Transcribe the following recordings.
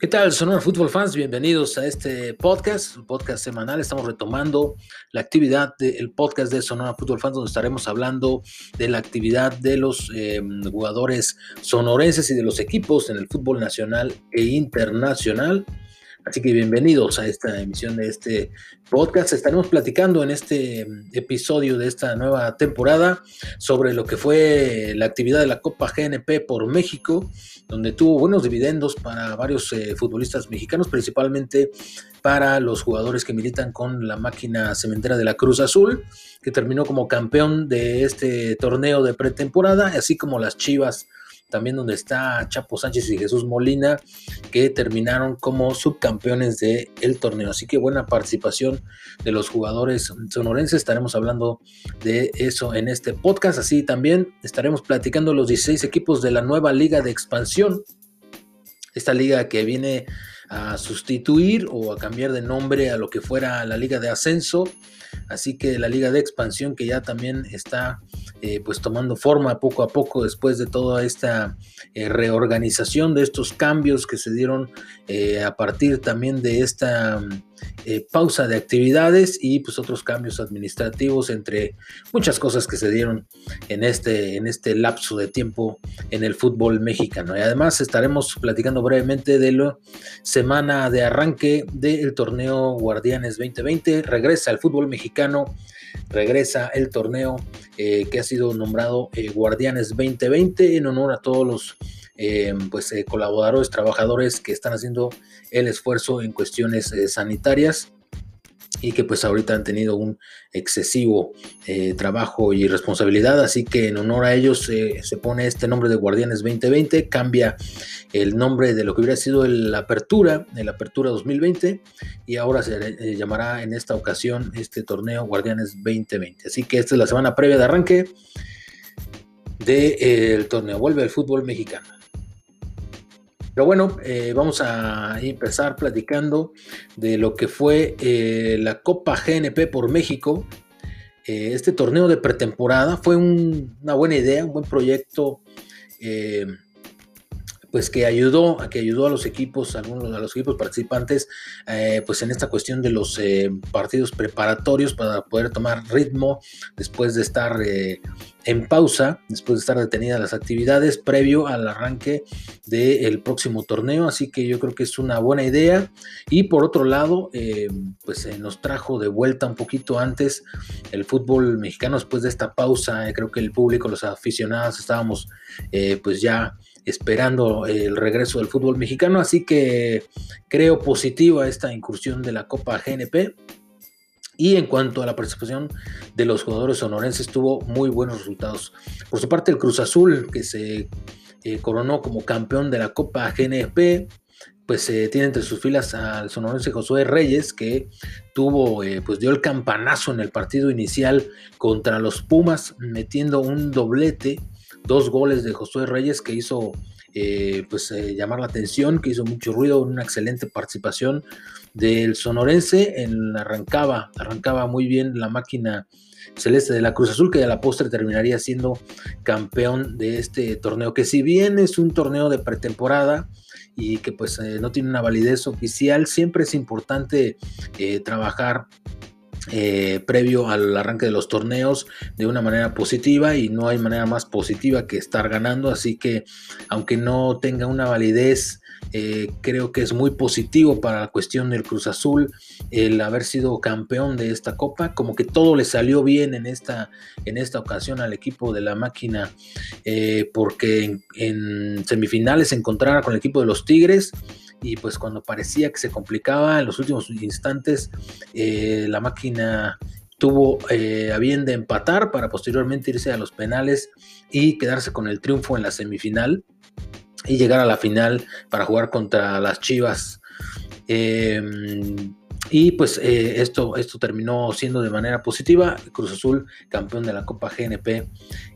¿Qué tal, Sonora Fútbol Fans? Bienvenidos a este podcast, un podcast semanal. Estamos retomando la actividad del podcast de Sonora Fútbol Fans, donde estaremos hablando de la actividad de los em, jugadores sonorenses y de los equipos en el fútbol nacional e internacional. Así que bienvenidos a esta emisión de este podcast. Estaremos platicando en este episodio de esta nueva temporada sobre lo que fue la actividad de la Copa GNP por México, donde tuvo buenos dividendos para varios eh, futbolistas mexicanos, principalmente para los jugadores que militan con la máquina cementera de la Cruz Azul, que terminó como campeón de este torneo de pretemporada, así como las Chivas también donde está Chapo Sánchez y Jesús Molina, que terminaron como subcampeones del el torneo. Así que buena participación de los jugadores sonorenses. Estaremos hablando de eso en este podcast. Así también estaremos platicando los 16 equipos de la nueva liga de expansión. Esta liga que viene a sustituir o a cambiar de nombre a lo que fuera la liga de ascenso Así que la liga de expansión que ya también está eh, pues tomando forma poco a poco después de toda esta eh, reorganización de estos cambios que se dieron eh, a partir también de esta pausa de actividades y pues otros cambios administrativos entre muchas cosas que se dieron en este, en este lapso de tiempo en el fútbol mexicano. Y además estaremos platicando brevemente de la semana de arranque del torneo Guardianes 2020. Regresa al fútbol mexicano regresa el torneo eh, que ha sido nombrado eh, Guardianes 2020 en honor a todos los eh, pues, colaboradores, trabajadores que están haciendo el esfuerzo en cuestiones sanitarias y que pues ahorita han tenido un excesivo eh, trabajo y responsabilidad, así que en honor a ellos se pone este nombre de Guardianes 2020, cambia el nombre de lo que hubiera sido la apertura, el apertura 2020 y ahora se eh, llamará en esta ocasión este torneo Guardianes 2020. Así que esta es la semana previa de arranque del eh, torneo, vuelve al fútbol mexicano. Pero bueno, eh, vamos a empezar platicando de lo que fue eh, la Copa GNP por México. Eh, este torneo de pretemporada fue una buena idea, un buen proyecto pues que ayudó a que ayudó a los equipos, algunos de los equipos participantes, eh, pues en esta cuestión de los eh, partidos preparatorios para poder tomar ritmo después de estar eh, en pausa, después de estar detenidas las actividades previo al arranque del próximo torneo. Así que yo creo que es una buena idea. Y por otro lado, pues nos trajo de vuelta un poquito antes el fútbol mexicano después de esta pausa. creo que el público, los aficionados estábamos pues ya esperando el regreso del fútbol mexicano, así que creo positiva esta incursión de la Copa GNP. Y en cuanto a la participación de los jugadores sonorenses, tuvo muy buenos resultados. Por su parte, el Cruz Azul, que se eh, coronó como campeón de la Copa GNP, pues eh, tiene entre sus filas al sonorense Josué Reyes, que tuvo, eh, pues dio el campanazo en el partido inicial contra los Pumas, metiendo un doblete dos goles de Josué Reyes que hizo eh, pues eh, llamar la atención, que hizo mucho ruido, una excelente participación del sonorense, en, arrancaba, arrancaba muy bien la máquina celeste de la Cruz Azul, que a la postre terminaría siendo campeón de este torneo, que si bien es un torneo de pretemporada, y que pues eh, no tiene una validez oficial, siempre es importante trabajar eh, previo al arranque de los torneos de una manera positiva y no hay manera más positiva que estar ganando. Así que aunque no tenga una validez eh, creo que es muy positivo para la cuestión del Cruz Azul el haber sido campeón de esta copa. Como que todo le salió bien en esta en esta ocasión al equipo de la máquina eh, porque en, en semifinales se encontrara con el equipo de los Tigres y pues cuando parecía que se complicaba en los últimos instantes, eh, la máquina tuvo eh, a bien de empatar para posteriormente irse a los penales y quedarse con el triunfo en la semifinal y llegar a la final para jugar contra las Chivas. Em, y pues eh, esto, esto terminó siendo de manera positiva. Cruz Azul, campeón de la Copa GNP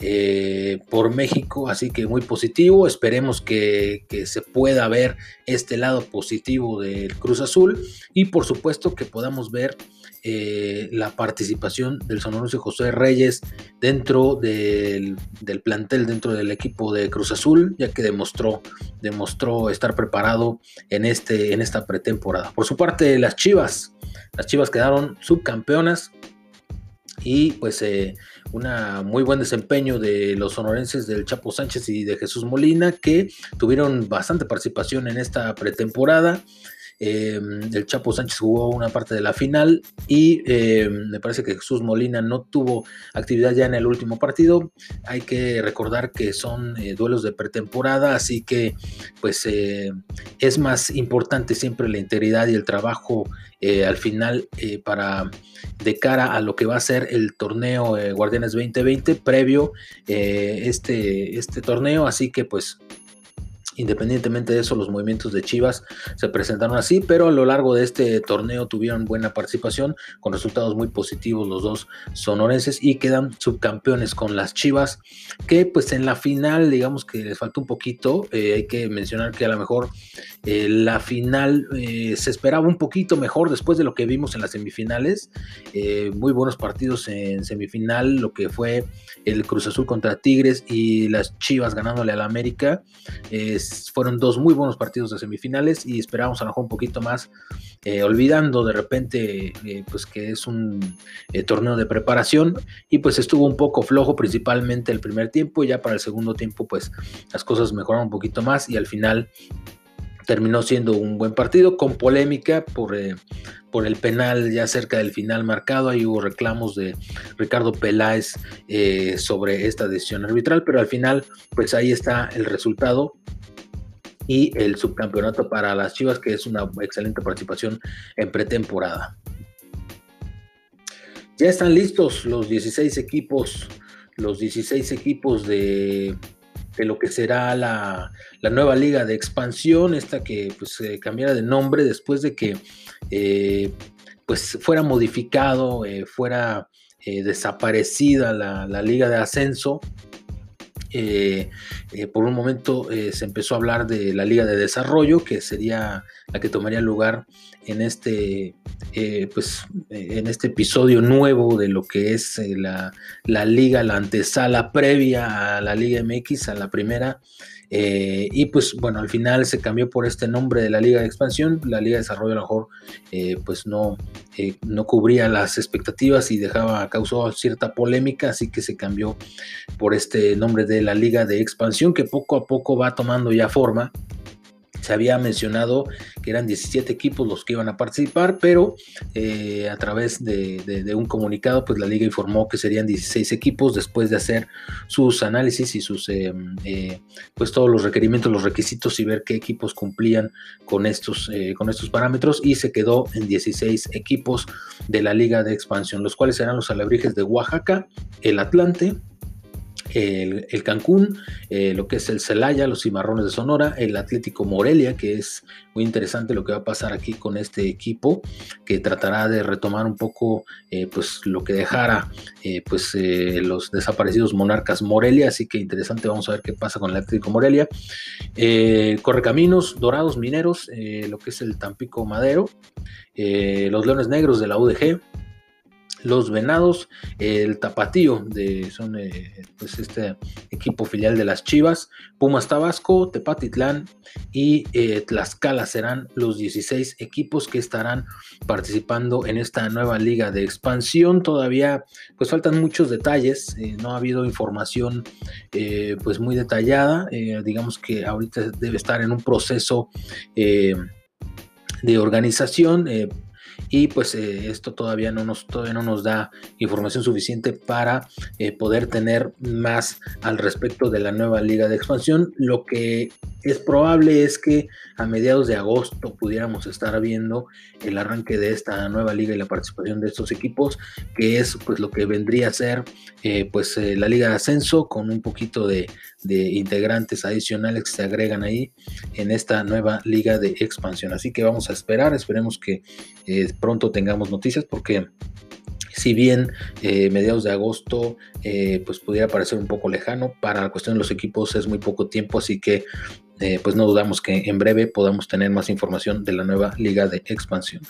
eh, por México, así que muy positivo. Esperemos que, se pueda ver este lado positivo del Cruz Azul y por supuesto que podamos ver eh, la participación del sonorense José Reyes dentro del, plantel, dentro del equipo de Cruz Azul, ya que demostró, demostró estar preparado en, este, en esta pretemporada. Por su parte, las Chivas, las Chivas quedaron subcampeonas y pues eh, un muy buen desempeño de los sonorenses del Chapo Sánchez y de Jesús Molina que tuvieron bastante participación en esta pretemporada. Em, el Chapo Sánchez jugó una parte de la final y em, me parece que Jesús Molina no tuvo actividad ya en el último partido. Hay que recordar que son eh, duelos de pretemporada, así que pues eh, es más importante siempre la integridad y el trabajo eh, al final para de cara a lo que va a ser el torneo Guardianes 2020 previo este, este torneo, así que pues Independientemente de eso, los movimientos de Chivas se presentaron así, pero a lo largo de este torneo tuvieron buena participación, con resultados muy positivos los dos sonorenses y quedan subcampeones con las Chivas, que pues en la final, digamos que les falta un poquito, eh, hay que mencionar que a lo mejor eh, la final eh, se esperaba un poquito mejor después de lo que vimos en las semifinales, muy buenos partidos en semifinal, lo que fue el Cruz Azul contra Tigres y las Chivas ganándole al América fueron dos muy buenos partidos de semifinales y esperábamos a lo mejor un poquito más, eh, olvidando de repente eh, pues que es un eh, torneo de preparación y pues estuvo un poco flojo principalmente el primer tiempo y ya para el segundo tiempo pues las cosas mejoraron un poquito más y al final terminó siendo un buen partido con polémica por, por el penal ya cerca del final marcado. Ahí hubo reclamos de Ricardo Peláez sobre esta decisión arbitral, pero al final pues ahí está el resultado y el subcampeonato para las Chivas, que es una excelente participación en pretemporada. Ya están listos los 16 equipos, los 16 equipos de, lo que será la, nueva liga de expansión, esta que pues cambiara de nombre después de que eh, pues fuera modificado, eh, fuera eh, desaparecida la, la, liga de ascenso eh, eh, por un momento eh, se empezó a hablar de la Liga de Desarrollo, que sería la que tomaría lugar en este, pues, en este episodio nuevo de lo que es la, la, liga, la antesala previa a la Liga MX, a la primera. Eh, y pues bueno, al final se cambió por este nombre de la Liga de Expansión. La Liga de Desarrollo a lo mejor eh, pues no, eh, no cubría las expectativas y dejaba, causó cierta polémica, así que se cambió por este nombre de la Liga de Expansión que poco a poco va tomando ya forma se había mencionado que eran 17 equipos los que iban a participar, pero eh, a través de, un comunicado, pues la liga informó que serían 16 equipos después de hacer sus análisis y sus, eh, eh, pues todos los requerimientos, los requisitos y ver qué equipos cumplían con estos, con estos parámetros y se quedó en 16 equipos de la liga de expansión, los cuales serán los alebrijes de Oaxaca, el Atlante, el, Cancún, eh, lo que es el Celaya, los Cimarrones de Sonora, el Atlético Morelia, que es muy interesante lo que va a pasar aquí con este equipo, que tratará de retomar un poco eh, pues lo que dejara eh, pues los desaparecidos monarcas Morelia, así que interesante, vamos a ver qué pasa con el Atlético Morelia. Correcaminos, Dorados Mineros, lo que es el Tampico Madero, los Leones Negros de la UDG, los Venados, el Tapatío, de, son eh, pues este equipo filial de las Chivas, Pumas Tabasco, Tepatitlán y eh, Tlaxcala serán los 16 equipos que estarán participando en esta nueva liga de expansión. Todavía pues faltan muchos detalles, eh, no ha habido información pues muy detallada, digamos que ahorita debe estar en un proceso de organización y pues eh, esto todavía no, nos, todavía no nos da información suficiente para eh, poder tener más al respecto de la nueva liga de expansión. Lo que es probable es que a mediados de agosto pudiéramos estar viendo el arranque de esta nueva liga y la participación de estos equipos, que es pues lo que vendría a ser eh, pues la liga de ascenso con un poquito de, de integrantes adicionales que se agregan ahí en esta nueva liga de expansión. Así que vamos a esperar, esperemos que pronto tengamos noticias porque si bien eh, mediados de agosto eh, pues pudiera parecer un poco lejano, para la cuestión de los equipos es muy poco tiempo, así que eh, pues no dudamos que en breve podamos tener más información de la nueva liga de expansión.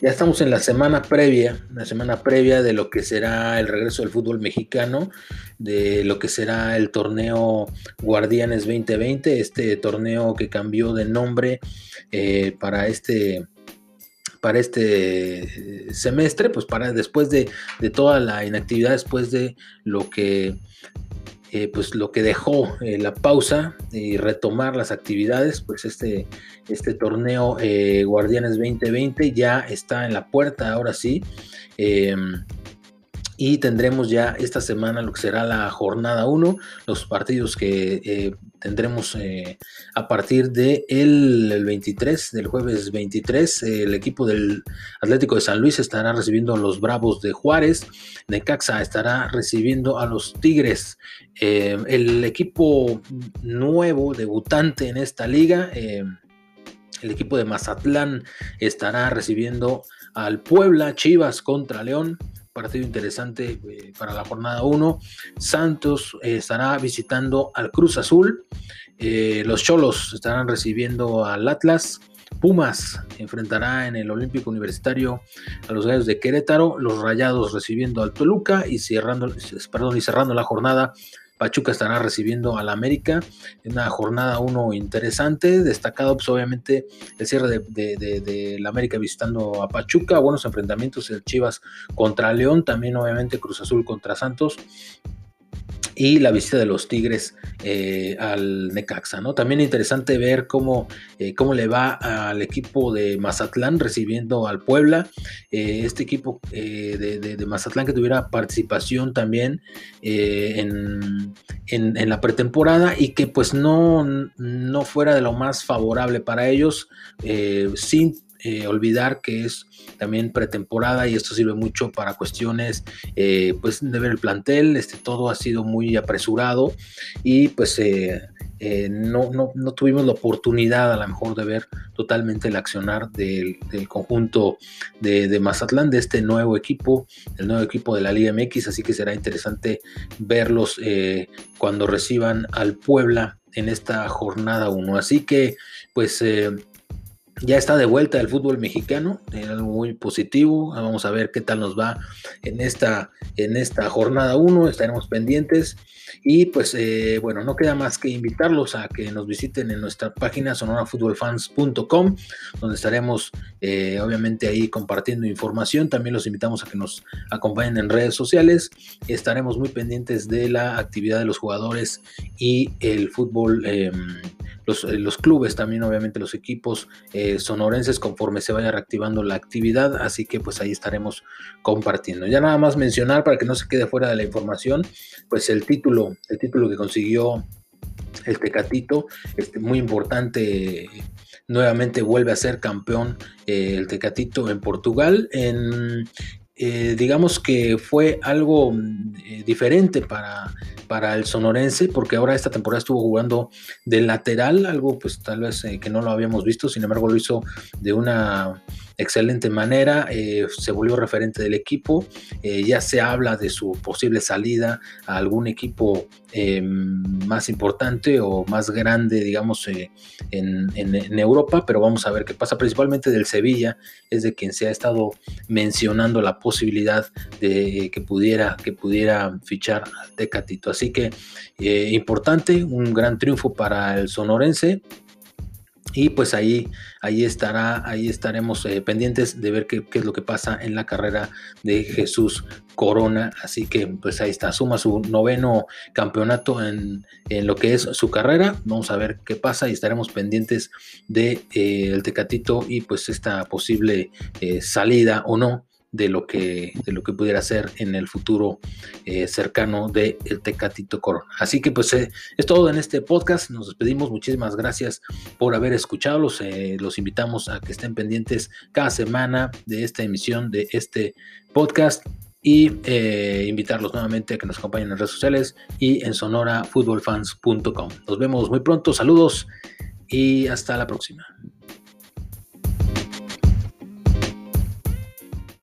Ya estamos en la semana previa, la semana previa de lo que será el regreso del fútbol mexicano, de lo que será el torneo Guardianes 2020, este torneo que cambió de nombre para este para este eh, semestre, pues para después de, toda la inactividad, después de lo que, eh, pues lo que dejó eh, la pausa y retomar las actividades, pues este, este torneo Guardianes 2020 ya está en la puerta, ahora sí. Y tendremos ya esta semana lo que será la jornada 1, los partidos que eh, tendremos eh, a partir del el 23, del jueves 23. el equipo del Atlético de San Luis estará recibiendo a los Bravos de Juárez, Necaxa estará recibiendo a los Tigres. Eh, el equipo nuevo, debutante en esta liga, el equipo de Mazatlán estará recibiendo al Puebla, Chivas contra León partido interesante eh, para la jornada 1. Santos eh, estará visitando al Cruz Azul. Eh, los Cholos estarán recibiendo al Atlas. Pumas enfrentará en el Olímpico Universitario a los Gallos de Querétaro. Los Rayados recibiendo al Toluca y cerrando, perdón, y cerrando la jornada Pachuca estará recibiendo al América en una jornada uno interesante, destacado pues obviamente el cierre de, la América visitando a Pachuca, buenos enfrentamientos, el Chivas contra León, también obviamente Cruz Azul contra Santos y la visita de los Tigres eh, al Necaxa, ¿no? También interesante ver cómo, eh, cómo le va al equipo de Mazatlán recibiendo al Puebla, eh, este equipo de, Mazatlán que tuviera participación también en, en, la pretemporada y que pues no, no fuera de lo más favorable para ellos, sin eh, olvidar que es también pretemporada y esto sirve mucho para cuestiones eh, pues de ver el plantel, este, todo ha sido muy apresurado y pues eh, no, no, tuvimos la oportunidad a lo mejor de ver totalmente el accionar del, conjunto de, de, Mazatlán, de este nuevo equipo, el nuevo equipo de la Liga MX, así que será interesante verlos cuando reciban al Puebla en esta jornada 1. Así que pues ya está de vuelta el fútbol mexicano, algo muy positivo. Vamos a ver qué tal nos va en esta, en esta jornada 1, estaremos pendientes. Y pues eh, bueno, no queda más que invitarlos a que nos visiten en nuestra página sonorafootballfans.com, donde estaremos eh, obviamente ahí compartiendo información. También los invitamos a que nos acompañen en redes sociales. Estaremos muy pendientes de la actividad de los jugadores y el fútbol. Em, eh, los, clubes también, obviamente los equipos eh, sonorenses conforme se vaya reactivando la actividad, así que pues ahí estaremos compartiendo. Ya nada más mencionar para que no se quede fuera de la información, pues el título, el título que consiguió el Tecatito, este, muy importante, nuevamente vuelve a ser campeón eh, el Tecatito en Portugal, en, digamos que fue algo diferente para, para el sonorense, porque ahora esta temporada estuvo jugando de lateral, algo pues tal vez eh, que no lo habíamos visto, sin embargo lo hizo de una excelente manera, eh, se volvió referente del equipo, eh, ya se habla de su posible salida a algún equipo eh, más importante o más grande, digamos, en, Europa, pero vamos a ver qué pasa, principalmente del Sevilla, es de quien se ha estado mencionando la posibilidad de que pudiera, que pudiera fichar al Tecatito. Así que importante, un gran triunfo para el sonorense y pues ahí, ahí estará, ahí estaremos eh, pendientes de ver qué, es lo que pasa en la carrera de Jesús Corona. Así que pues ahí está, suma su noveno campeonato en, lo que es su carrera. Vamos a ver qué pasa y estaremos pendientes de eh, Tecatito y pues esta posible eh, salida o no de lo que, de lo que pudiera ser en el futuro eh, cercano de el Tecatito Corona. Así que pues eh, es todo en este podcast. Nos despedimos. Muchísimas gracias por haber escuchado. Los, eh, los invitamos a que estén pendientes cada semana de esta emisión de este podcast y invitarlos nuevamente a que nos acompañen en redes sociales y en sonorafootballfans.com. Nos vemos muy pronto. Saludos y hasta la próxima.